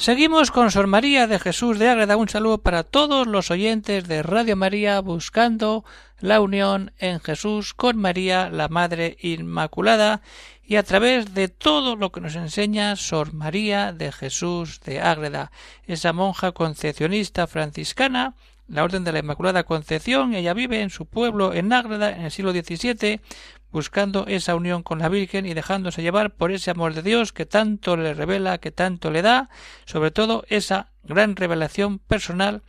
Seguimos con Sor María de Jesús de Ágreda. Un saludo para todos los oyentes de Radio María buscando la unión en Jesús con María, la Madre Inmaculada, y a través de todo lo que nos enseña Sor María de Jesús de Ágreda, esa monja concepcionista franciscana, la Orden de la Inmaculada Concepción. Ella vive en su pueblo en Ágreda en el siglo XVII, buscando esa unión con la Virgen y dejándose llevar por ese amor de Dios que tanto le revela, que tanto le da, sobre todo esa gran revelación personal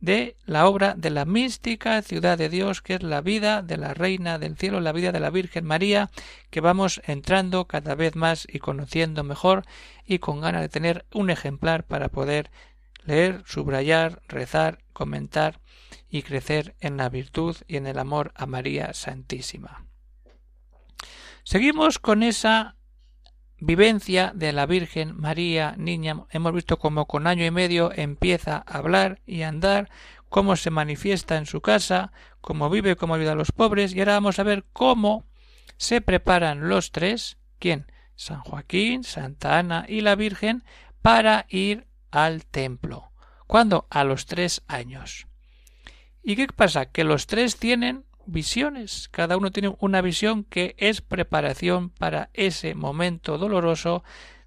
de la obra de la mística ciudad de Dios, que es la vida de la Reina del Cielo, la vida de la Virgen María, que vamos entrando cada vez más y conociendo mejor y con ganas de tener un ejemplar para poder leer, subrayar, rezar, comentar y crecer en la virtud y en el amor a María Santísima. Seguimos con esa vivencia de la Virgen María Niña. Hemos visto cómo con año y medio empieza a hablar y andar, cómo se manifiesta en su casa, cómo vive, cómo ayuda a los pobres, y ahora vamos a ver cómo se preparan los tres, ¿quién? San Joaquín, Santa Ana y la Virgen, para ir al templo. ¿Cuándo? A los tres años. ¿Y qué pasa? Que los tres tienen visiones. Cada uno tiene una visión que es preparación para ese momento doloroso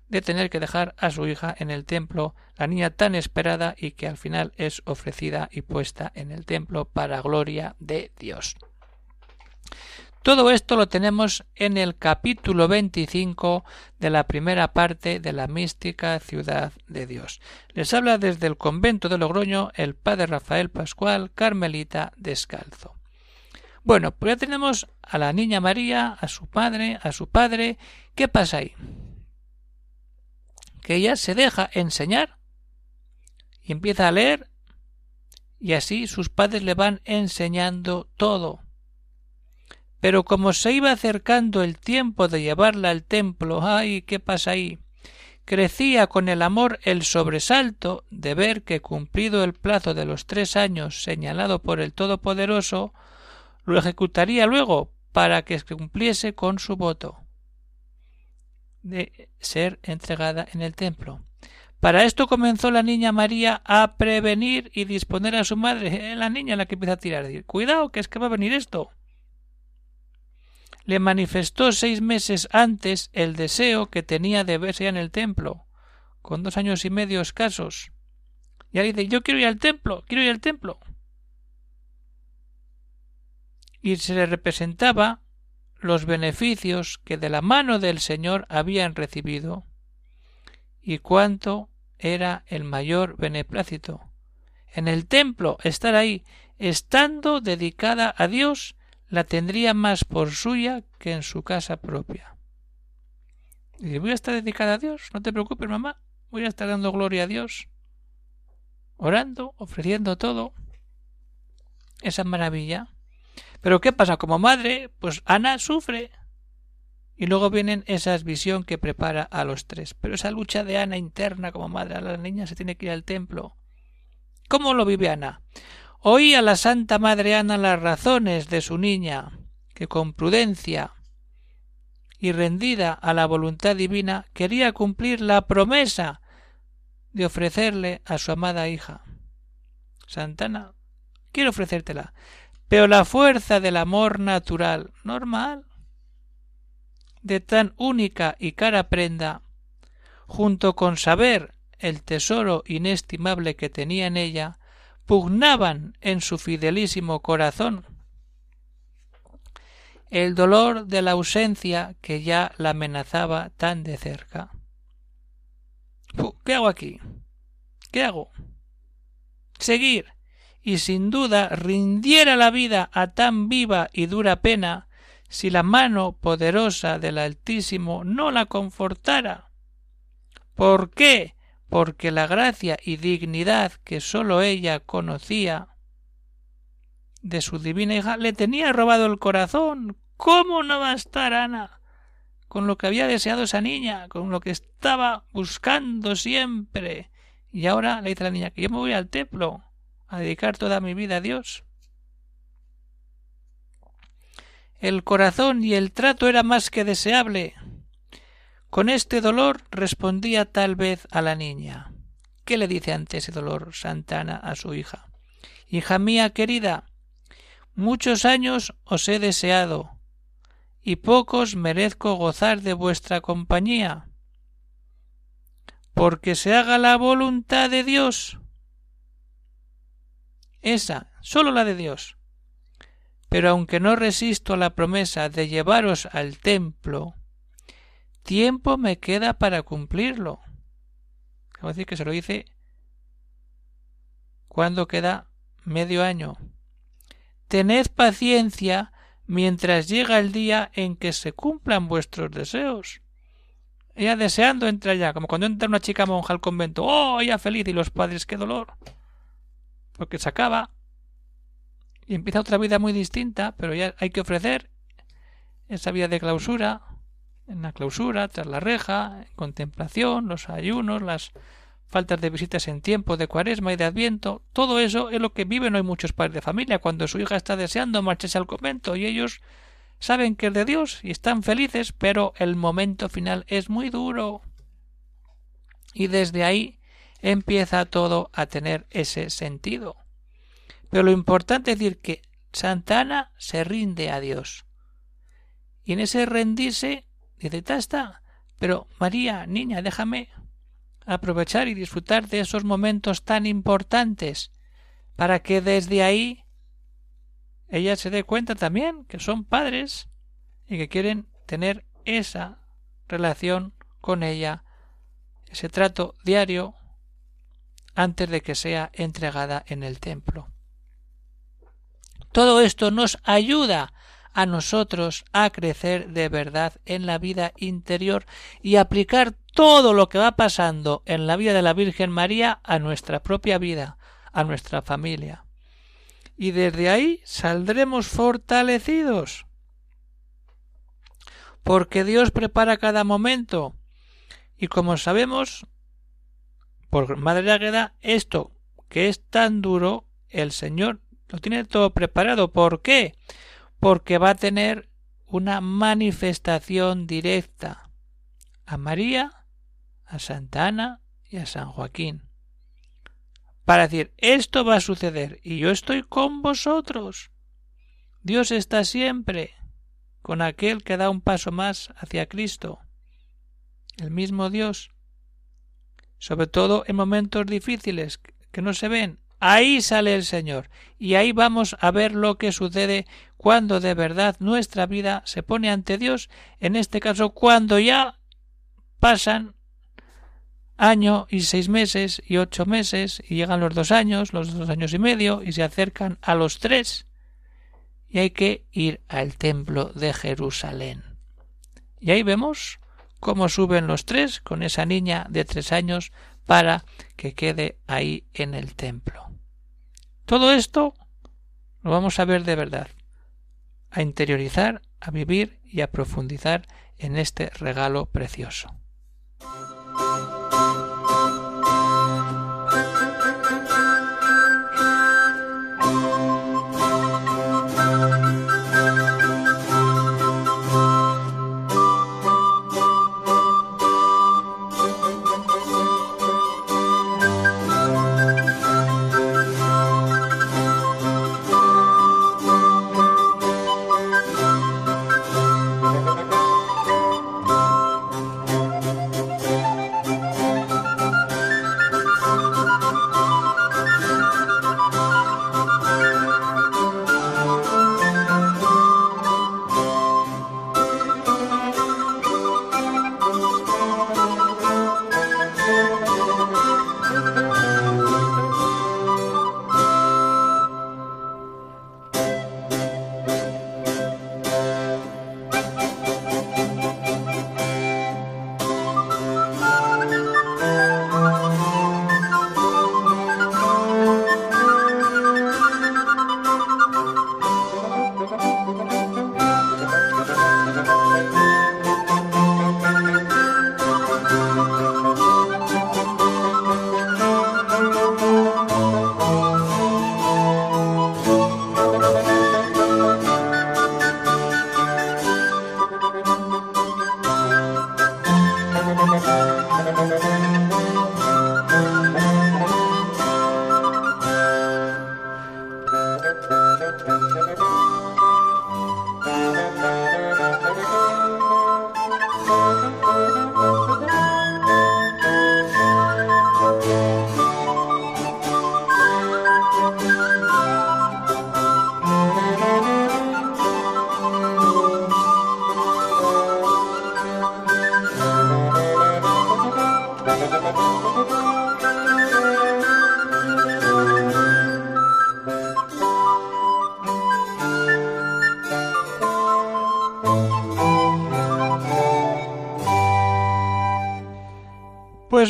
de tener que dejar a su hija en el templo, la niña tan esperada y que al final es ofrecida y puesta en el templo para gloria de Dios. Todo esto lo tenemos en el capítulo 25 de la primera parte de la mística ciudad de Dios. Les habla desde el convento de Logroño el padre Rafael Pascual, Carmelita Descalzo. Bueno, pues ya tenemos a la niña María, a su padre, a su padre. ¿Qué pasa ahí? Que ella se deja enseñar y empieza a leer y así sus padres le van enseñando todo. Pero como se iba acercando el tiempo de llevarla al templo, ay, ¿qué pasa ahí? Crecía con el amor el sobresalto de ver que cumplido el plazo de los tres años señalado por el Todopoderoso, lo ejecutaría luego para que cumpliese con su voto de ser entregada en el templo. Para esto comenzó la niña María a prevenir y disponer a su madre, eh, la niña la que empieza a tirar, cuidado, que es que va a venir esto. Le manifestó seis meses antes el deseo que tenía de verse en el templo, con dos años y medio escasos. Y ahí dice, yo quiero ir al templo, quiero ir al templo y se le representaba los beneficios que de la mano del Señor habían recibido y cuánto era el mayor beneplácito. En el templo, estar ahí, estando dedicada a Dios, la tendría más por suya que en su casa propia. Y voy a estar dedicada a Dios, no te preocupes, mamá, voy a estar dando gloria a Dios, orando, ofreciendo todo. Esa maravilla. Pero ¿qué pasa? Como madre, pues Ana sufre. Y luego vienen esas visión que prepara a los tres. Pero esa lucha de Ana interna como madre a la niña se tiene que ir al templo. ¿Cómo lo vive Ana? Oí a la Santa Madre Ana las razones de su niña, que con prudencia y rendida a la voluntad divina quería cumplir la promesa de ofrecerle a su amada hija. Santana, quiero ofrecértela. Pero la fuerza del amor natural, normal, de tan única y cara prenda, junto con saber el tesoro inestimable que tenía en ella, pugnaban en su fidelísimo corazón el dolor de la ausencia que ya la amenazaba tan de cerca. ¿Qué hago aquí? ¿Qué hago? Seguir, y sin duda rindiera la vida a tan viva y dura pena si la mano poderosa del Altísimo no la confortara. ¿Por qué? Porque la gracia y dignidad que sólo ella conocía de su divina hija le tenía robado el corazón. ¿Cómo no va a estar Ana? con lo que había deseado esa niña, con lo que estaba buscando siempre, Y ahora le dice a la niña que yo me voy al templo a dedicar toda mi vida a Dios. El corazón y el trato era más que deseable. Con este dolor respondía tal vez a la niña. ¿Qué le dice ante ese dolor Santana a su hija? Hija mía querida, muchos años os he deseado, y pocos merezco gozar de vuestra compañía. Porque se haga la voluntad de Dios. Esa, sólo la de Dios pero aunque no resisto a la promesa de llevaros al templo, tiempo me queda para cumplirlo. Acabo decir que se lo dice cuando queda medio año. Tened paciencia mientras llega el día en que se cumplan vuestros deseos. Ella deseando entrar ya, como cuando entra una chica monja al convento. ¡Oh, ella feliz! Y los padres, ¡qué dolor! Porque se acaba. Y empieza otra vida muy distinta, pero ya hay que ofrecer esa vida de clausura, en la clausura, tras la reja, en contemplación, los ayunos, las faltas de visitas en tiempo de cuaresma y de adviento, todo eso es lo que viven hoy muchos padres de familia. Cuando su hija está deseando marcharse al convento y ellos saben que es de Dios y están felices, pero el momento final es muy duro. Y desde ahí empieza todo a tener ese sentido. Pero lo importante es decir que Santana se rinde a Dios. Y en ese rendirse dice, ya está, pero María, niña, déjame aprovechar y disfrutar de esos momentos tan importantes para que desde ahí ella se dé cuenta también que son padres y que quieren tener esa relación con ella, ese trato diario antes de que sea entregada en el templo. Todo esto nos ayuda a nosotros a crecer de verdad en la vida interior y aplicar todo lo que va pasando en la vida de la Virgen María a nuestra propia vida, a nuestra familia. Y desde ahí saldremos fortalecidos. Porque Dios prepara cada momento. Y como sabemos, por Madre Águeda, esto que es tan duro, el Señor lo tiene todo preparado. ¿Por qué? Porque va a tener una manifestación directa a María, a Santa Ana y a San Joaquín. Para decir, esto va a suceder y yo estoy con vosotros. Dios está siempre con aquel que da un paso más hacia Cristo. El mismo Dios. Sobre todo en momentos difíciles que no se ven, Ahí sale el Señor y ahí vamos a ver lo que sucede cuando de verdad nuestra vida se pone ante Dios, en este caso cuando ya pasan año y seis meses y ocho meses y llegan los dos años, los dos años y medio y se acercan a los tres y hay que ir al templo de Jerusalén. Y ahí vemos cómo suben los tres con esa niña de tres años para que quede ahí en el templo. Todo esto lo vamos a ver de verdad, a interiorizar, a vivir y a profundizar en este regalo precioso.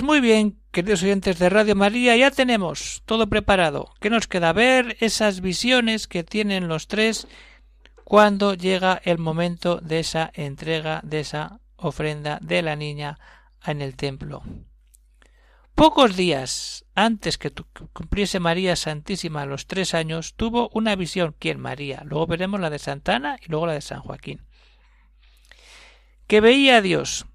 Muy bien, queridos oyentes de Radio María, ya tenemos todo preparado. ¿Qué nos queda? Ver esas visiones que tienen los tres cuando llega el momento de esa entrega, de esa ofrenda de la niña en el templo. Pocos días antes que cumpliese María Santísima los tres años, tuvo una visión. ¿Quién? María. Luego veremos la de Santana y luego la de San Joaquín. Que veía a Dios.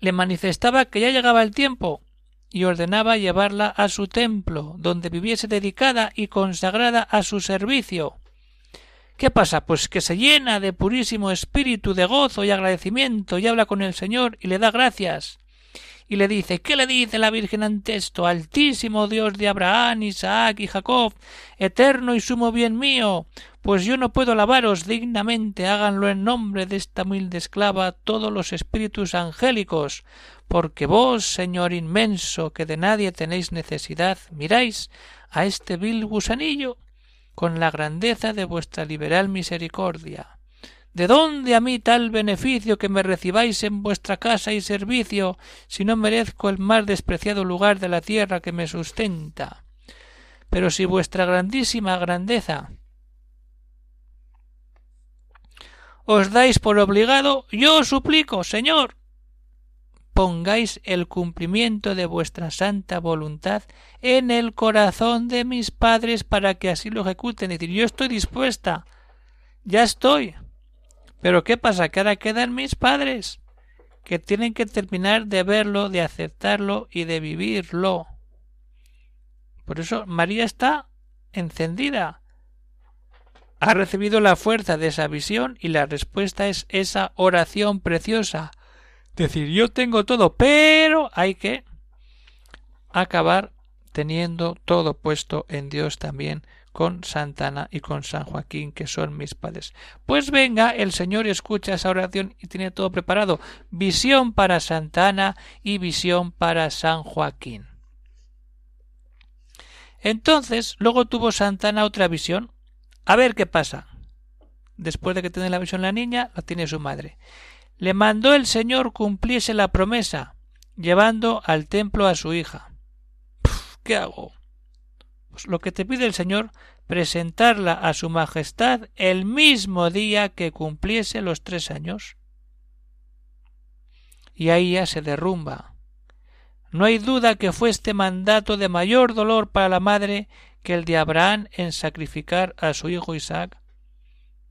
Le manifestaba que ya llegaba el tiempo y ordenaba llevarla a su templo, donde viviese dedicada y consagrada a su servicio. ¿Qué pasa? Pues que se llena de purísimo espíritu de gozo y agradecimiento y habla con el Señor y le da gracias y le dice ¿Qué le dice la Virgen ante esto? Altísimo Dios de Abraham, Isaac y Jacob, eterno y sumo bien mío, pues yo no puedo alabaros dignamente, háganlo en nombre de esta humilde esclava todos los espíritus angélicos, porque vos, Señor inmenso, que de nadie tenéis necesidad, miráis a este vil gusanillo con la grandeza de vuestra liberal misericordia. ¿De dónde a mí tal beneficio que me recibáis en vuestra casa y servicio, si no merezco el más despreciado lugar de la tierra que me sustenta? Pero si vuestra grandísima grandeza os dais por obligado, yo os suplico, Señor, pongáis el cumplimiento de vuestra santa voluntad en el corazón de mis padres para que así lo ejecuten. Es decir, yo estoy dispuesta, ya estoy, pero ¿qué pasa? Que ahora quedan mis padres, que tienen que terminar de verlo, de aceptarlo y de vivirlo. Por eso María está encendida. Ha recibido la fuerza de esa visión y la respuesta es esa oración preciosa. Decir, yo tengo todo, pero hay que acabar teniendo todo puesto en Dios también con Santana y con San Joaquín, que son mis padres. Pues venga, el Señor escucha esa oración y tiene todo preparado. Visión para Santana y visión para San Joaquín. Entonces, luego tuvo Santana otra visión. A ver qué pasa. Después de que tiene la visión la niña, la tiene su madre. Le mandó el Señor cumpliese la promesa, llevando al templo a su hija. ¿Qué hago? Pues lo que te pide el Señor, presentarla a su Majestad el mismo día que cumpliese los tres años. Y ahí ya se derrumba. No hay duda que fue este mandato de mayor dolor para la madre que el de Abraham en sacrificar a su hijo Isaac.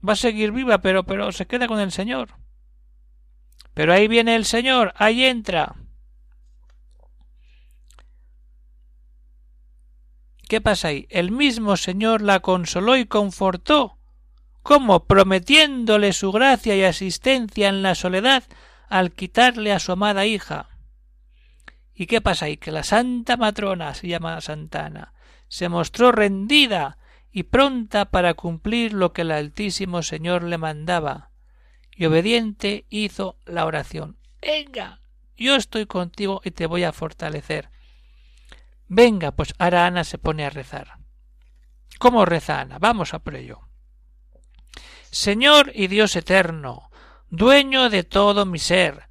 Va a seguir viva, pero, pero se queda con el Señor. Pero ahí viene el Señor, ahí entra. ¿Qué pasa ahí? El mismo Señor la consoló y confortó. ¿Cómo? prometiéndole su gracia y asistencia en la soledad al quitarle a su amada hija. ¿Y qué pasa ahí? Que la santa matrona, se llama Santana, se mostró rendida y pronta para cumplir lo que el Altísimo Señor le mandaba, y obediente hizo la oración. Venga, yo estoy contigo y te voy a fortalecer. Venga, pues ahora Ana se pone a rezar. ¿Cómo reza Ana? Vamos a por ello. Señor y Dios eterno, dueño de todo mi ser,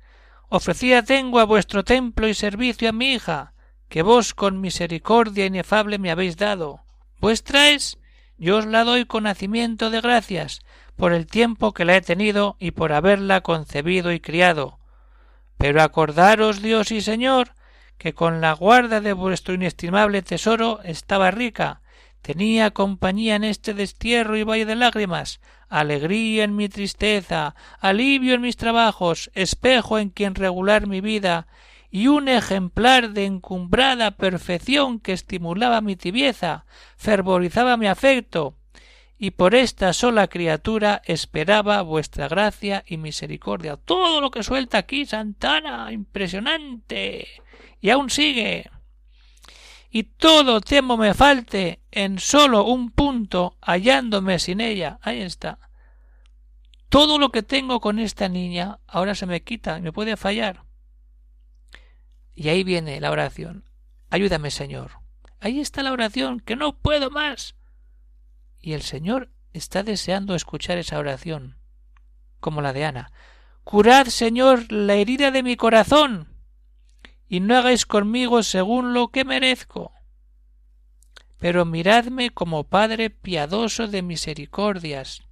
ofrecida tengo a vuestro templo y servicio a mi hija, que vos con misericordia inefable me habéis dado. Vuestra es, yo os la doy con nacimiento de gracias, por el tiempo que la he tenido y por haberla concebido y criado. Pero acordaros, Dios y Señor, que con la guarda de vuestro inestimable tesoro estaba rica, tenía compañía en este destierro y valle de lágrimas, alegría en mi tristeza, alivio en mis trabajos, espejo en quien regular mi vida, y un ejemplar de encumbrada perfección que estimulaba mi tibieza, fervorizaba mi afecto, y por esta sola criatura esperaba vuestra gracia y misericordia. Todo lo que suelta aquí, Santana, impresionante y aún sigue. Y todo temo me falte en solo un punto, hallándome sin ella. Ahí está. Todo lo que tengo con esta niña ahora se me quita, me puede fallar. Y ahí viene la oración. Ayúdame, Señor. Ahí está la oración, que no puedo más. Y el Señor está deseando escuchar esa oración, como la de Ana. Curad, Señor, la herida de mi corazón y no hagáis conmigo según lo que merezco. Pero miradme como Padre piadoso de misericordias.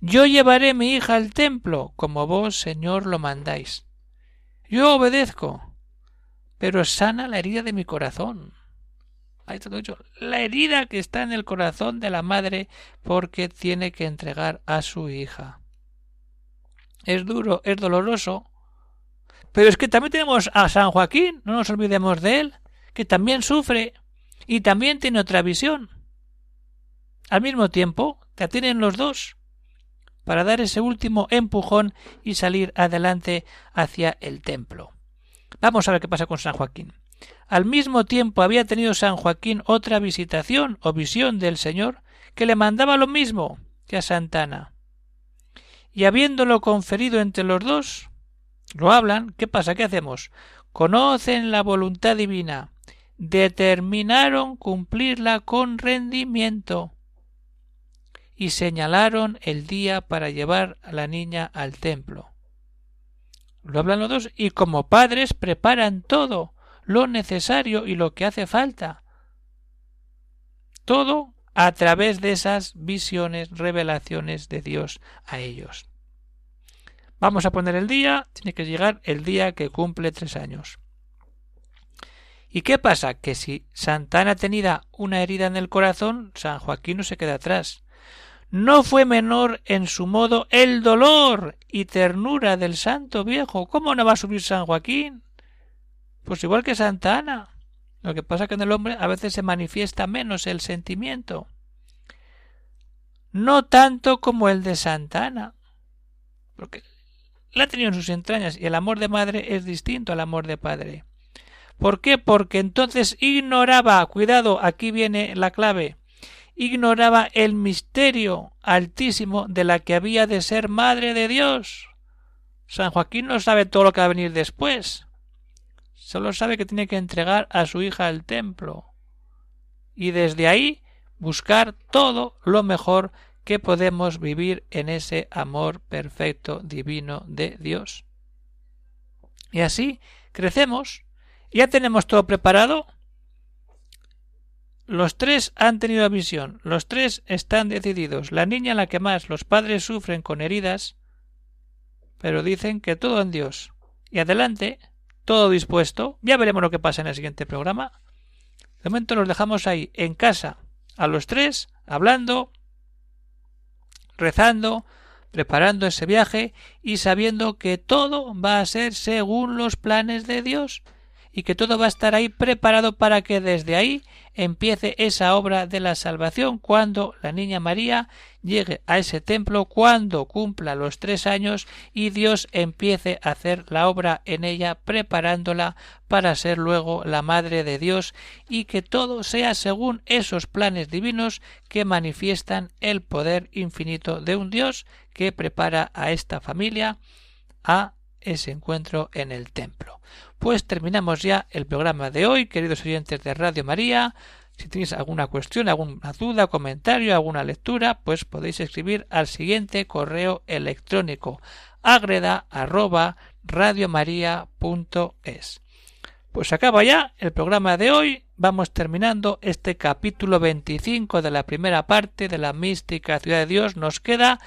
Yo llevaré mi hija al templo, como vos, Señor, lo mandáis. Yo obedezco, pero sana la herida de mi corazón. Ahí todo dicho. La herida que está en el corazón de la madre porque tiene que entregar a su hija. Es duro, es doloroso, pero es que también tenemos a San Joaquín, no nos olvidemos de él, que también sufre y también tiene otra visión. Al mismo tiempo, la tienen los dos para dar ese último empujón y salir adelante hacia el templo. Vamos a ver qué pasa con San Joaquín. Al mismo tiempo había tenido San Joaquín otra visitación o visión del Señor que le mandaba lo mismo que a Santana. Y habiéndolo conferido entre los dos, lo hablan, ¿qué pasa? ¿Qué hacemos? Conocen la voluntad divina, determinaron cumplirla con rendimiento y señalaron el día para llevar a la niña al templo. Lo hablan los dos y como padres preparan todo lo necesario y lo que hace falta. Todo a través de esas visiones, revelaciones de Dios a ellos. Vamos a poner el día, tiene que llegar el día que cumple tres años. ¿Y qué pasa? Que si Santana tenía una herida en el corazón, San Joaquín no se queda atrás. No fue menor en su modo el dolor y ternura del santo viejo. ¿Cómo no va a subir San Joaquín? Pues igual que Santa Ana. Lo que pasa que en el hombre a veces se manifiesta menos el sentimiento. No tanto como el de Santa Ana. Porque la ha tenido en sus entrañas y el amor de madre es distinto al amor de padre. ¿Por qué? Porque entonces ignoraba, cuidado, aquí viene la clave, ignoraba el misterio altísimo de la que había de ser madre de Dios. San Joaquín no sabe todo lo que va a venir después. Solo sabe que tiene que entregar a su hija al templo. Y desde ahí buscar todo lo mejor que podemos vivir en ese amor perfecto divino de Dios. Y así crecemos. ¿Ya tenemos todo preparado? Los tres han tenido visión, los tres están decididos. La niña la que más los padres sufren con heridas, pero dicen que todo en Dios. Y adelante, todo dispuesto. Ya veremos lo que pasa en el siguiente programa. De momento los dejamos ahí, en casa, a los tres, hablando, rezando, preparando ese viaje y sabiendo que todo va a ser según los planes de Dios y que todo va a estar ahí preparado para que desde ahí empiece esa obra de la salvación cuando la niña María llegue a ese templo, cuando cumpla los tres años y Dios empiece a hacer la obra en ella, preparándola para ser luego la Madre de Dios y que todo sea según esos planes divinos que manifiestan el poder infinito de un Dios que prepara a esta familia a ese encuentro en el templo. Pues terminamos ya el programa de hoy, queridos oyentes de Radio María. Si tenéis alguna cuestión, alguna duda, comentario, alguna lectura, pues podéis escribir al siguiente correo electrónico agreda. Pues acaba ya el programa de hoy. Vamos terminando este capítulo 25 de la primera parte de la mística ciudad de Dios. Nos queda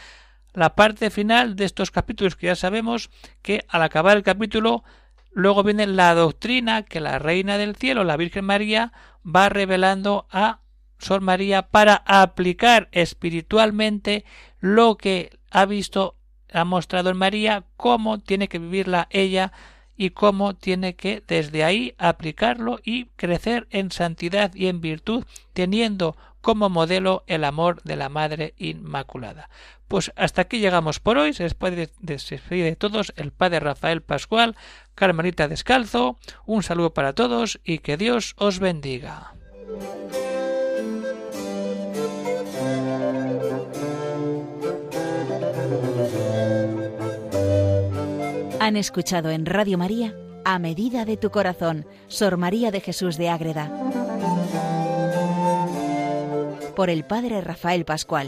la parte final de estos capítulos que ya sabemos que al acabar el capítulo luego viene la doctrina que la Reina del Cielo, la Virgen María, va revelando a Sor María para aplicar espiritualmente lo que ha visto, ha mostrado en María, cómo tiene que vivirla ella y cómo tiene que desde ahí aplicarlo y crecer en santidad y en virtud, teniendo como modelo el amor de la Madre Inmaculada. Pues hasta aquí llegamos por hoy. Se despide de todos el Padre Rafael Pascual, Carmelita Descalzo. Un saludo para todos y que Dios os bendiga. Han escuchado en Radio María A Medida de tu Corazón, Sor María de Jesús de Ágreda por el Padre Rafael Pascual.